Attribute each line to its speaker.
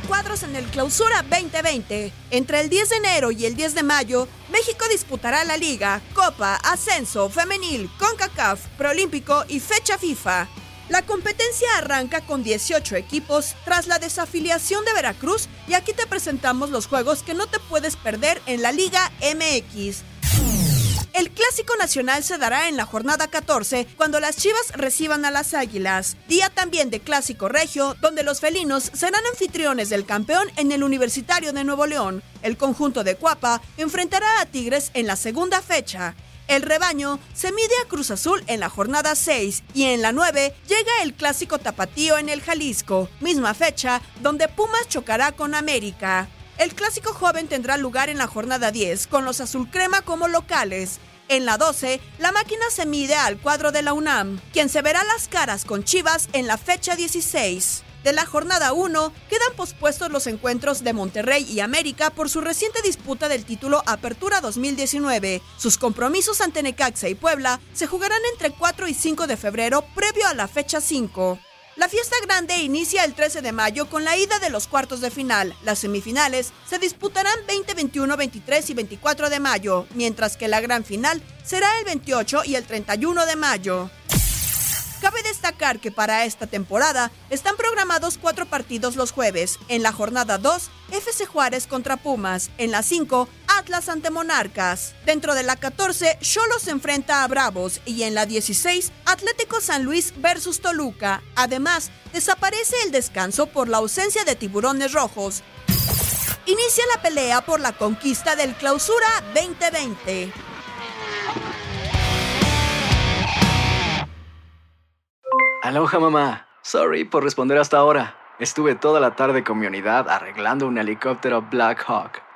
Speaker 1: Cuadros en el Clausura 2020. Entre el 10 de enero y el 10 de mayo, México disputará la Liga, Copa, Ascenso, Femenil, CONCACAF, Proolímpico y fecha FIFA. La competencia arranca con 18 equipos tras la desafiliación de Veracruz y aquí te presentamos los juegos que no te puedes perder en la Liga MX. El Clásico Nacional se dará en la jornada 14 cuando las Chivas reciban a las Águilas. Día también de Clásico Regio, donde los felinos serán anfitriones del campeón en el Universitario de Nuevo León. El conjunto de Cuapa enfrentará a Tigres en la segunda fecha. El rebaño se mide a Cruz Azul en la jornada 6 y en la 9 llega el clásico tapatío en el Jalisco, misma fecha donde Pumas chocará con América. El clásico joven tendrá lugar en la jornada 10 con los azul crema como locales. En la 12, la máquina se mide al cuadro de la UNAM, quien se verá las caras con Chivas en la fecha 16. De la jornada 1 quedan pospuestos los encuentros de Monterrey y América por su reciente disputa del título Apertura 2019. Sus compromisos ante Necaxa y Puebla se jugarán entre 4 y 5 de febrero previo a la fecha 5. La fiesta grande inicia el 13 de mayo con la ida de los cuartos de final. Las semifinales se disputarán 20, 21, 23 y 24 de mayo, mientras que la gran final será el 28 y el 31 de mayo. Cabe destacar que para esta temporada están programados cuatro partidos los jueves. En la jornada 2, FC Juárez contra Pumas. En la 5, Atlas ante Monarcas. Dentro de la 14, Cholos enfrenta a Bravos. Y en la 16, Atlético San Luis versus Toluca. Además, desaparece el descanso por la ausencia de tiburones rojos. Inicia la pelea por la conquista del Clausura 2020.
Speaker 2: Aloha mamá. Sorry por responder hasta ahora. Estuve toda la tarde con mi unidad arreglando un helicóptero Black Hawk.